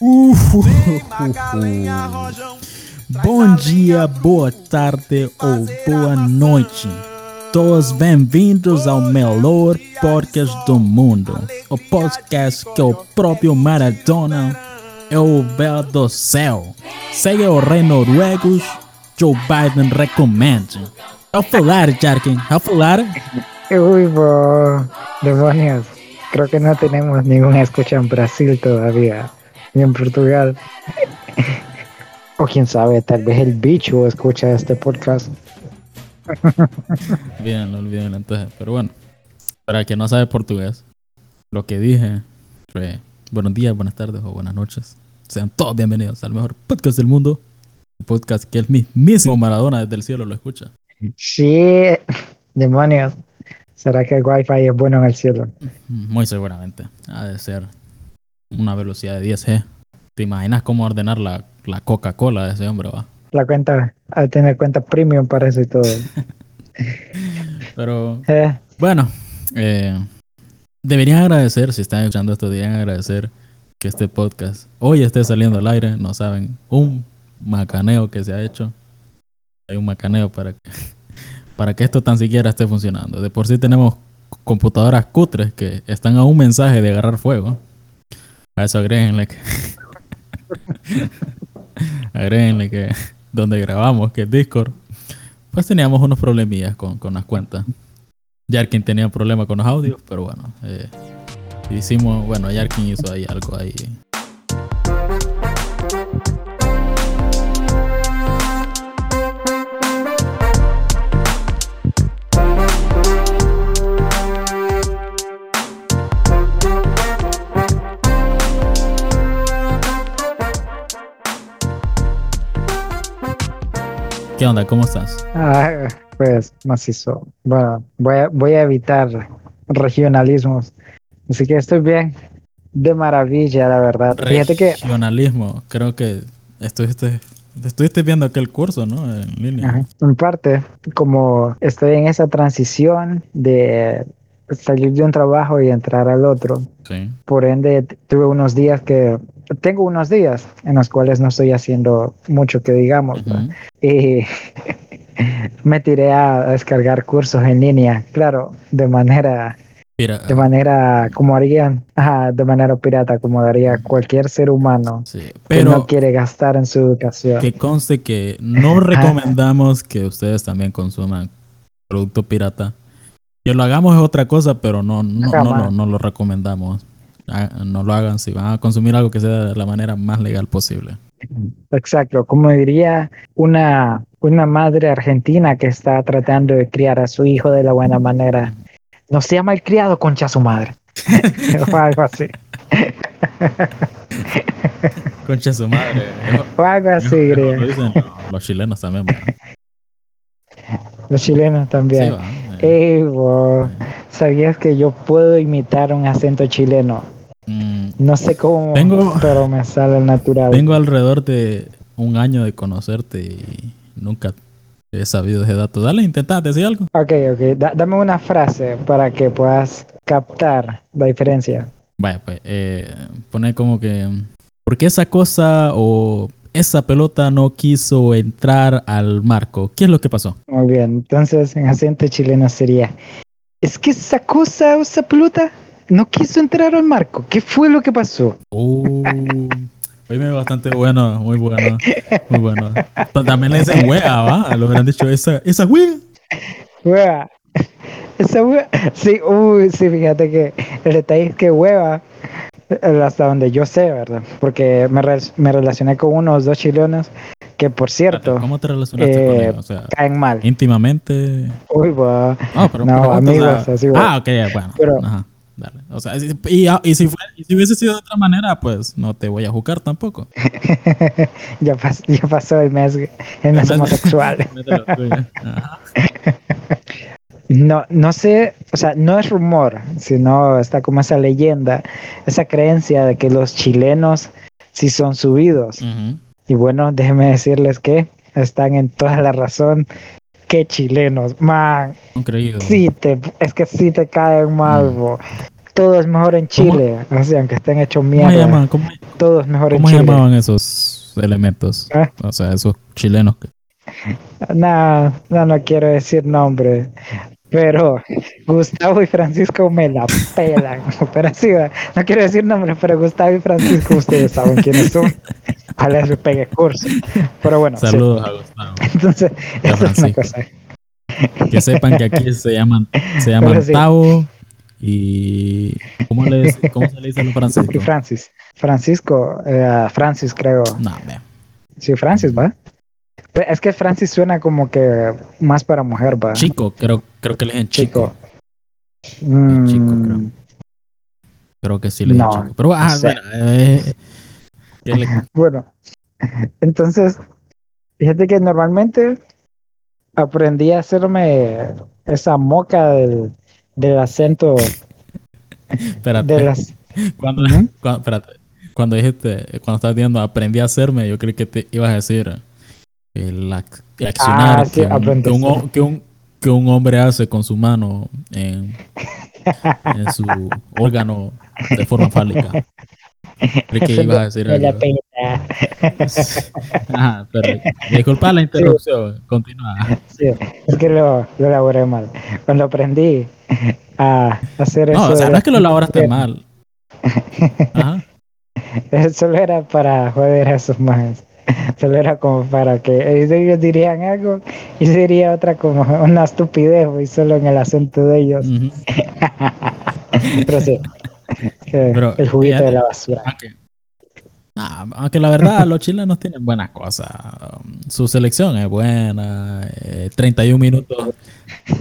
Bom dia, boa tarde ou boa noite. Todos bem-vindos ao melhor podcast do mundo. O podcast que o próprio Maradona é o véu do céu. Seja o rei noruegos, Joe Biden recomende. Ao falar, Jarkin, ao falar. Uy, bo, demonios. Creo que no tenemos ningún escucha en Brasil todavía, en Portugal. o quién sabe, tal vez el bicho escucha este podcast. Bien, no olviden entonces. Pero bueno, para quien no sabe portugués, lo que dije fue buenos días, buenas tardes o buenas noches. Sean todos bienvenidos al mejor podcast del mundo. Un podcast que el mismísimo Maradona desde el cielo lo escucha. Sí, demonios. ¿Será que el wifi es bueno en el cielo? Muy seguramente. Ha de ser una velocidad de 10G. ¿Te imaginas cómo ordenar la, la Coca-Cola de ese hombre, va? La cuenta, al tener cuenta premium para eso y todo. Pero Eh, bueno, eh, deberían agradecer, si están escuchando esto, deberían agradecer que este podcast hoy esté saliendo al aire. No saben, un macaneo que se ha hecho. Hay un macaneo para que, para que esto tan siquiera esté funcionando. De por sí tenemos computadoras cutres que están a un mensaje de agarrar fuego. A eso agréguenle que. agréguenle que donde grabamos, que es Discord, pues teníamos unos problemillas con, con las cuentas. Yarkin tenía problemas con los audios, pero bueno, eh, hicimos, bueno, Yarkin hizo ahí algo ahí. ¿Qué onda? ¿Cómo estás? ah, pues macizo. Bueno, voy a, voy a evitar regionalismos. Así que estoy bien. De maravilla, la verdad. Fíjate que Regionalismo, creo que estuviste, estuviste viendo aquel curso, ¿no? En línea. Ajá. En parte, como estoy en esa transición de salir de un trabajo y entrar al otro, Sí. por ende tuve unos días que, tengo unos días en los cuales no estoy haciendo mucho que digamos, ¿no? Y me tiré a descargar cursos en línea, claro, de manera, Mira, de manera como harían, ajá, de manera pirata, como haría cualquier ser humano sí, que pero no quiere gastar en su educación. que conste que no recomendamos que ustedes también consuman producto pirata. Que lo hagamos es otra cosa, pero no, no, no, lo- no lo recomendamos. Ah, No lo hagan si van a consumir algo que sea de la manera más legal posible. Exacto, como diría una, una madre argentina que está tratando de criar a su hijo de la buena manera. No sea malcriado, concha su madre. o algo así. Concha su madre. O algo así, Lo dicen los chilenos también. Los chilenos Sí, también. va. Eh, Ey, bo, ¿sabías que yo puedo imitar un acento chileno? No sé cómo, Tengo- pero me sale natural. Tengo alrededor de un año de conocerte y nunca he sabido ese dato. Dale, intenta decir algo. Ok, ok, da- dame una frase para que puedas captar la diferencia. Vaya, pues, eh, pone como que, ¿por qué esa cosa o esa pelota no quiso entrar al marco? ¿Qué es lo que pasó? Muy bien, entonces en acento chileno sería, es que esa cosa, esa pelota, no quiso entrar al marco. ¿Qué fue lo que pasó? Uh, oíme, bastante bueno, muy bueno, muy bueno. Pero También le dicen wea, ¿va? Lo hubieran dicho, esa, esa wea. Hueva. Esa hueva. Sí, uy, sí, fíjate que el detalle es que hueva, eh, hasta donde yo sé, ¿verdad? Porque me, re- me relacioné con unos dos chilenos que, por cierto, ¿Cómo te relacionaste eh, conmigo? O sea, caen mal. íntimamente. Uy, va. Ah, pero No, pregunta, o amigos, sea- así. Ah, ok, bueno. Pero- Ajá, dale. O sea, y, y, y si fue- y si hubiese sido de otra manera, pues no te voy a juzgar tampoco. ya, pas- ya pasó el mes, el mes mes- homosexual. No, no sé, o sea, no es rumor, sino está como esa leyenda, esa creencia de que los chilenos sí son subidos. Y bueno, déjenme decirles que están en toda la razón. Qué chilenos, man. Un creído. Sí, te, es que sí te caen mal, Mm. bo. todo es mejor en Chile, o sea, aunque estén hechos ¿Cómo mierda, llamaban, cómo, todo es mejor en cómo Chile. llamaban esos elementos? ¿Ah? O sea, esos chilenos. No, no, no quiero decir nombres, pero Gustavo y Francisco me la pelan. Pero no quiero decir nombres, pero Gustavo y Francisco, ustedes saben quiénes son. Ojalá les pegue curso. Pero bueno, sí. Saludos a Gustavo. entonces, a esa es una Francisco. cosa. Que sepan que aquí se llaman, se llaman sí. Tavo y ¿cómo, le, ¿cómo se le dice a los Y? Francis. Francisco, eh, Francis creo. No, ve. Sí, Francis, ¿va? Es que Francis suena como que más para mujer, ¿va? Chico, creo, creo que le dicen chico. Chico. Mm, Chico, creo. Creo que sí le No, chico. Pero, ah, eh, ¿qué le- Bueno, entonces, fíjate que normalmente aprendí a hacerme esa moca del, del acento espérate. de las... Cuando, cuando- espérate. Cuando dijiste, cuando estabas diciendo aprendí a hacerme, yo creí que te ibas a decir el, ac- el accionar Ah, sí, que, un, aprendí que, a un, hacer. ho- que un- que un hombre hace con su mano en, en su órgano de forma fálica. Creí que ibas a decir algo. Ajá, pero disculpa la interrupción, continúa. Sí, es que lo, lo elaboré mal. Cuando aprendí a hacer eso... No, o sea, no es que lo elaboraste mal. Ajá. Solo era para joder a esos más. Solo era como para que ellos dirían algo y diría otra como una estupidez y solo en el acento de ellos. ujú. Pero sí, Pero, el juguito de la basura. Aunque, Ah, aunque la verdad los chilenos tienen buenas cosas. Um, Su selección es buena. eh, 31 minutos.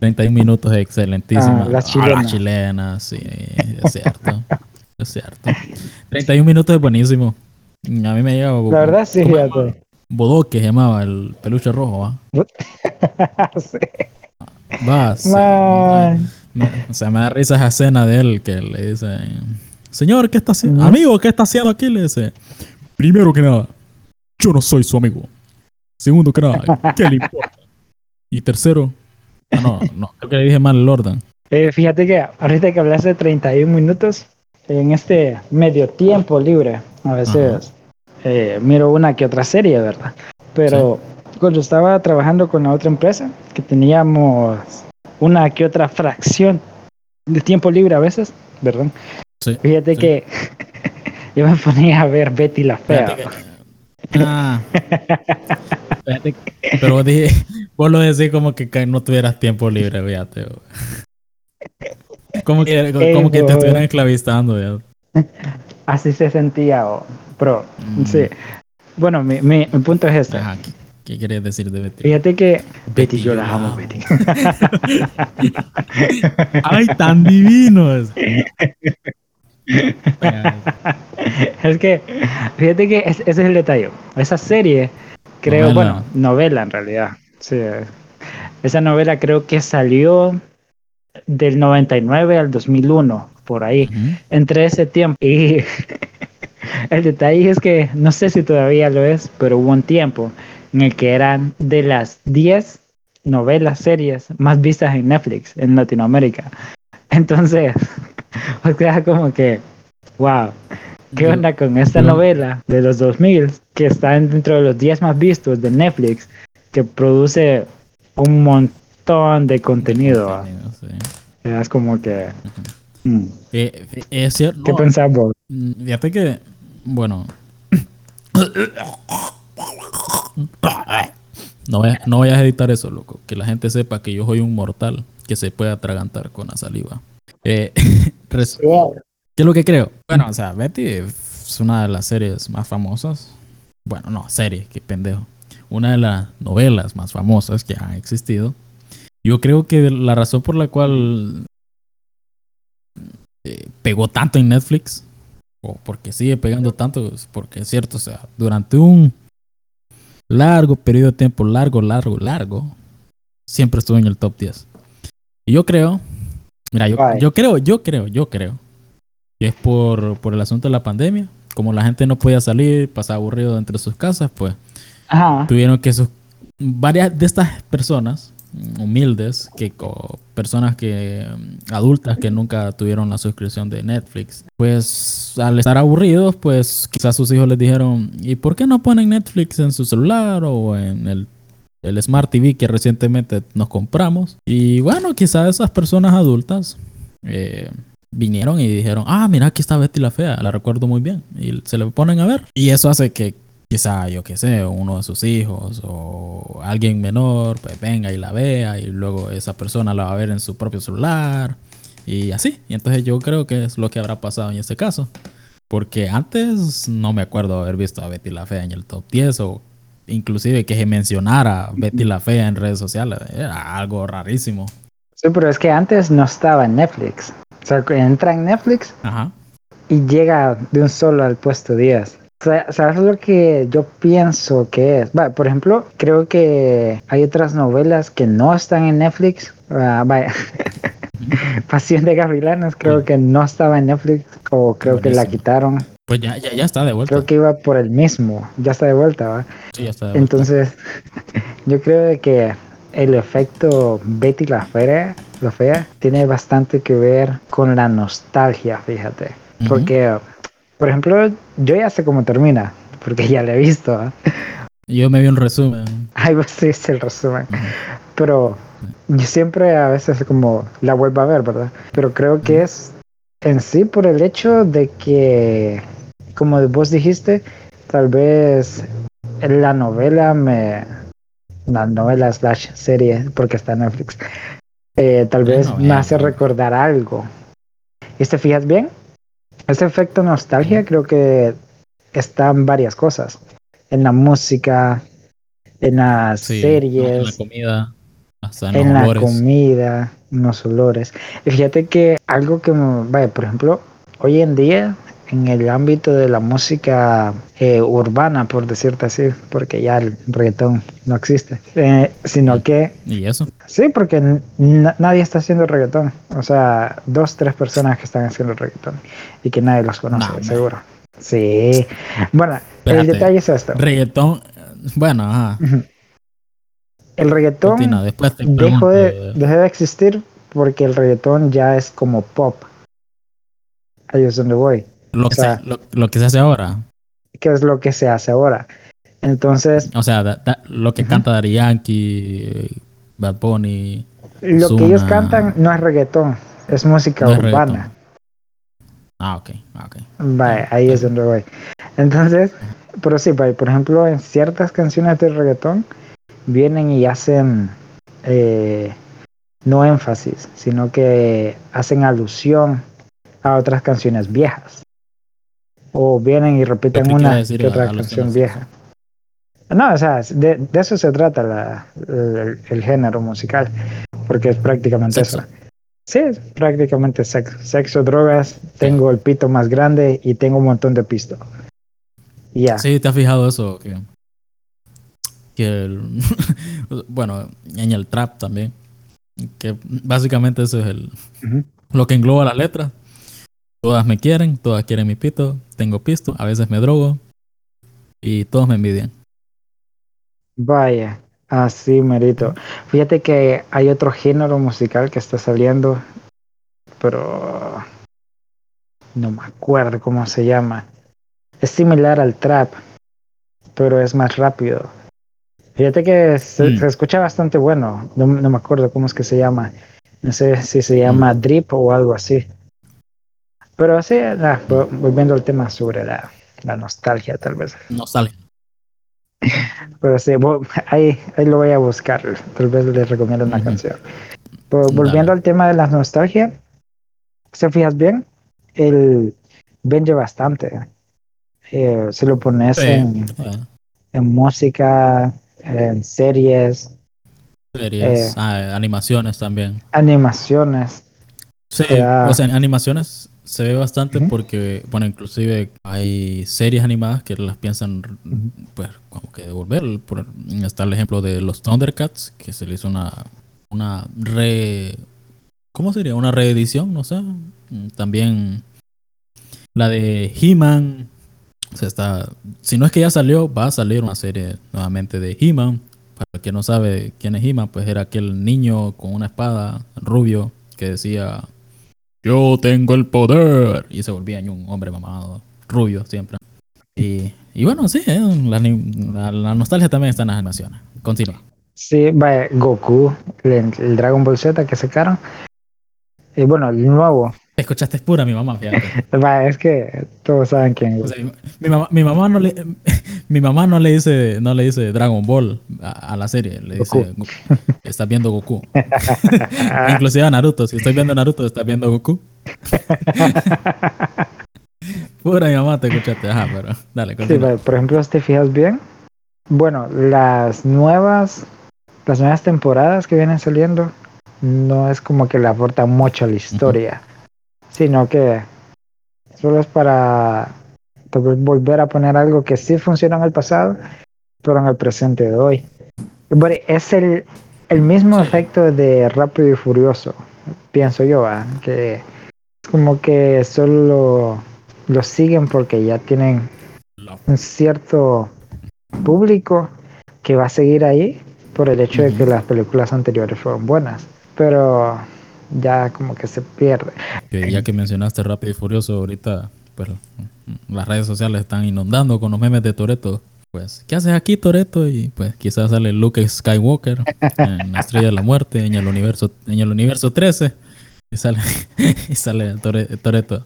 31 minutos es excelentísima. Ah, la Ah, chilena. la chilena, sí, es cierto. es cierto. 31 minutos es buenísimo. A mí me llega La verdad sí, ¿cómo se fíjate. Bodoque se llamaba el peluche rojo, ¿va? Sí. Va, sí. O sea, me da risa esa escena de él que le dice, señor, ¿qué está haciendo? Amigo, ¿qué está haciendo aquí? Le dice, primero que nada, yo no soy su amigo. Segundo que nada, ¿qué le importa? Y tercero, ah, no, no, creo que le dije mal el orden. Eh, fíjate que ahorita que hablaste de 31 minutos, en este medio tiempo libre, a veces eh, miro una que otra serie, ¿verdad? Pero cuando estaba trabajando con la otra empresa, que teníamos una que otra fracción de tiempo libre a veces, ¿verdad? Sí, Fíjate sí. que yo me ponía a ver Betty la Fea. Que- Ah. Que- pero vos, dije, vos lo decís como que no tuvieras tiempo libre, fíjate. Como que, como que te bo. estuvieran esclavizando, ya. Así se sentía, oh, pero Mm. sí. Bueno, mi, mi, mi punto es este. Ajá, ¿qué, qué querías decir de Betty? Fíjate que Betty, yo yo la amo. Betty. ¡Ay, tan divinos! Venga, es que, fíjate que es- ese es el detalle. Esa serie, creo, Novela. bueno, novela en realidad. Sí. Esa novela creo que salió del 99 al 2001, por ahí, entre ese tiempo. Y el detalle es que, no sé si todavía lo es, pero hubo un tiempo en el que eran de las 10 novelas, series más vistas en Netflix en Latinoamérica. Entonces, queda como que, wow, ¿qué onda con esta novela de los 2000 que está dentro de los 10 más vistos de Netflix, que produce un montón de contenido? Es como que, mm, Eh, eh, es cierto. ¿qué pensás vos? mm, Fíjate que, bueno. No vayas, no vayas a editar eso, loco. Que la gente sepa que yo soy un mortal que se puede atragantar con la saliva. Eh, ¿Qué es lo que creo? Bueno, o sea, Betty es una de las series más famosas. Bueno, no, serie, qué pendejo. Una de las novelas más famosas que han existido. Yo creo que la razón por la cual eh, pegó tanto en Netflix, o porque sigue pegando tanto, es porque es cierto, o sea, durante un largo periodo de tiempo, largo, largo, largo, siempre estuvo en el top 10. Y yo creo, mira, yo, creo, yo creo, yo creo, que es por, por el asunto de la pandemia. Como la gente no podía salir, pasaba aburrido entre sus casas, pues Ajá. tuvieron que sus varias de estas personas humildes, que personas que adultas que nunca tuvieron la suscripción de Netflix, pues al estar aburridos, pues quizás sus hijos les dijeron, ¿y por qué no ponen Netflix en su celular o en el, el Smart TV que recientemente nos compramos? Y bueno, quizás esas personas adultas eh, vinieron y dijeron, ah, mira, aquí está Betty la Fea, la recuerdo muy bien. Y se le ponen a ver. Y eso hace que quizá, yo qué sé, uno de sus hijos o alguien menor, pues venga y la vea y luego esa persona la va a ver en su propio celular y así. Y entonces yo creo que es lo que habrá pasado en este caso. Porque antes no me acuerdo haber visto a Betty la Fea en el top 10 o inclusive que se mencionara Betty la Fea en redes sociales. Era algo rarísimo. Sí, pero es que antes no estaba en Netflix. O sea, entra en Netflix y llega de un solo al puesto 10. ¿Sabes lo que yo pienso que es? por ejemplo, creo que hay otras novelas que no están en Netflix. Uh, vaya, Pasión de Gavilanes creo que no estaba en Netflix o creo que la quitaron. Pues ya, ya, ya, está de vuelta. Creo que iba por el mismo. Ya está de vuelta, ¿va? Sí, ya está de vuelta. Entonces, yo creo que el efecto Betty la Fea, la fea tiene bastante que ver con la nostalgia, fíjate. Porque por ejemplo, yo ya sé cómo termina, porque ya la he visto. ¿eh? Yo me vi un resumen. Ay, vos sí el resumen. Pero yo siempre a veces como la vuelvo a ver, ¿verdad? Pero creo que es en sí por el hecho de que, como vos dijiste, tal vez la novela me... La novela slash serie, porque está en Netflix, eh, tal vez me hace recordar algo. ¿Y te fijas bien? Ese efecto nostalgia creo que está en varias cosas. En la música, en las series. En la comida. en, la comida, en los olores. Y fíjate que algo que, vaya, por ejemplo, hoy en día, en el ámbito de la música eh, urbana, por decirte así, porque ya el reggaetón no existe, eh, sino que... ¿Y eso? Sí, porque nadie está haciendo reggaetón. O sea, dos, tres personas que están haciendo reggaetón y que nadie los conoce, seguro. Sí. Bueno, el detalle es esto. Reggaetón, bueno, ajá. El reggaetón dejó de, dejó de existir porque el reggaetón ya es como pop. Ahí es donde voy. Lo, que, se, lo, que se hace ahora. ¿Qué es lo que se hace ahora? Entonces. O sea, lo que canta Dari Yankee, Bad Bunny. Lo que ellos cantan no es reggaetón, es música urbana. Ah, ok. Ah, okay. Vale, ahí es donde voy. Entonces, pero sí, por ejemplo, en ciertas canciones de reggaetón vienen y hacen eh, no énfasis, sino que hacen alusión a otras canciones viejas o vienen y repiten una que otra canción vieja. No, o sea, de, eso se trata la, el, género musical, porque es prácticamente eso. Sí, es prácticamente sexo, sexo, drogas, tengo el pito más grande y tengo un montón de pisto. Ya. Sí, ¿te has fijado eso? Que, que bueno, en el trap también, que básicamente eso es el, lo que engloba la letra Todas me quieren, todas quieren mi pito, tengo pisto, a veces me drogo y todos me envidian. Vaya, así merito. Fíjate que hay otro género musical que está saliendo, pero no me acuerdo cómo se llama. Es similar al trap, pero es más rápido. Fíjate que se, mm. escucha bastante bueno. No, me acuerdo cómo es que se llama. No sé si se llama mm. drip o algo así. Pero así, volviendo al tema sobre la, nostalgia, tal vez. Nostalgia. Pero sí, ahí, ahí lo voy a buscar. Tal vez les recomiendo una canción. volviendo al tema de la nostalgia, ¿se fijas bien? El vende bastante. Eh, si lo pones en, en, música, en series. Series, eh, ah, animaciones también. Animaciones. Sí, o sea, animaciones se ve bastante porque, bueno, inclusive hay series animadas que las piensan, pues, como que devolver. Por, está el ejemplo de los Thundercats, que se le hizo una, una re... ¿Cómo sería? Una reedición, no sé. También la de He-Man. O sea, está, si no es que ya salió, va a salir una serie nuevamente de He-Man para quien no sabe quién es He-Man, pues era aquel niño con una espada rubio que decía yo tengo el poder y se volvía un hombre mamado, rubio siempre. Y, y bueno, sí, eh, la, la- la nostalgia también está en las animaciones. Continúa. Sí, vaya, Goku, el, el Dragon Ball Z que sacaron. Y bueno, el nuevo. Escuchaste es pura mi mamá, fíjate. Es que todos saben quién O es. sea, mi, mamá, mi mamá no le mi mamá no le dice no le dice Dragon Ball a, a la serie, le dice estás viendo Goku. Inclusive a Naruto, si estoy viendo Naruto, estás viendo Goku. Pura mi mamá te escuchaste, ajá, pero dale, Sí, por ejemplo, si te fijas bien, bueno, las nuevas, las nuevas temporadas que vienen saliendo, no es como que le aportan mucho a la historia, sino que solo es para tal vez volver a poner algo que sí funcionó en el pasado, pero en el presente de hoy. Es el, el mismo efecto de Rápido y Furioso, pienso yo, que es como que solo lo, siguen porque ya tienen un cierto público que va a seguir ahí por el hecho de que las películas anteriores fueron buenas, pero ya como que se pierde. Que ya que mencionaste Rápido y Furioso, ahorita pues las redes sociales están inundando con los memes de Toreto. Pues, ¿qué haces aquí, Toreto? Y pues quizás sale Luke Skywalker en la Estrella de la Muerte, en el universo, en el universo 13. Y sale, y sale Tore- Toreto.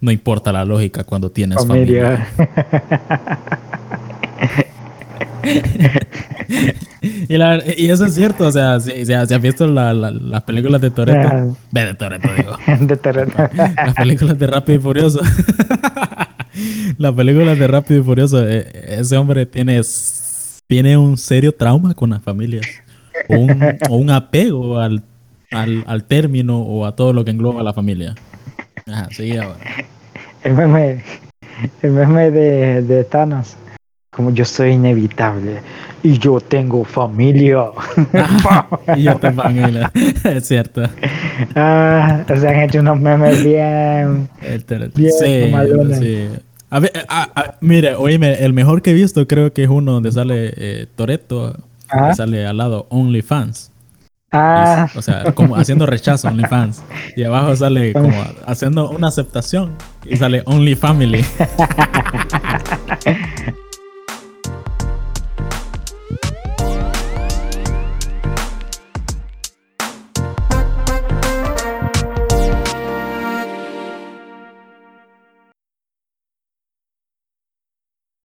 No importa la lógica cuando tienes familia. Familia. Y, la- y eso es cierto, o sea, si, si- si has visto la- la- las películas de Toreto, ve de Toreto, digo. de. Las películas de Rápido y Furioso. Las películas de Rápido y Furioso. eh, Ese hombre tiene, tiene un serio trauma con las familias. O un, o un apego al, al, al término o a todo lo que engloba la familia. Ajá, ahora. El meme, el meme de, de Thanos. Como yo soy inevitable y yo tengo familia. Y yo te familia. Es cierto. ah, se han hecho unos memes bien. Bien, sí, sí. A ver, a- a- mire, oíme, el mejor que he visto creo que es uno donde sale eh, Toreto, Ah, sale al lado OnlyFans. ah, O sea, como haciendo rechazo OnlyFans. Y abajo sale como haciendo una aceptación y sale Only Family.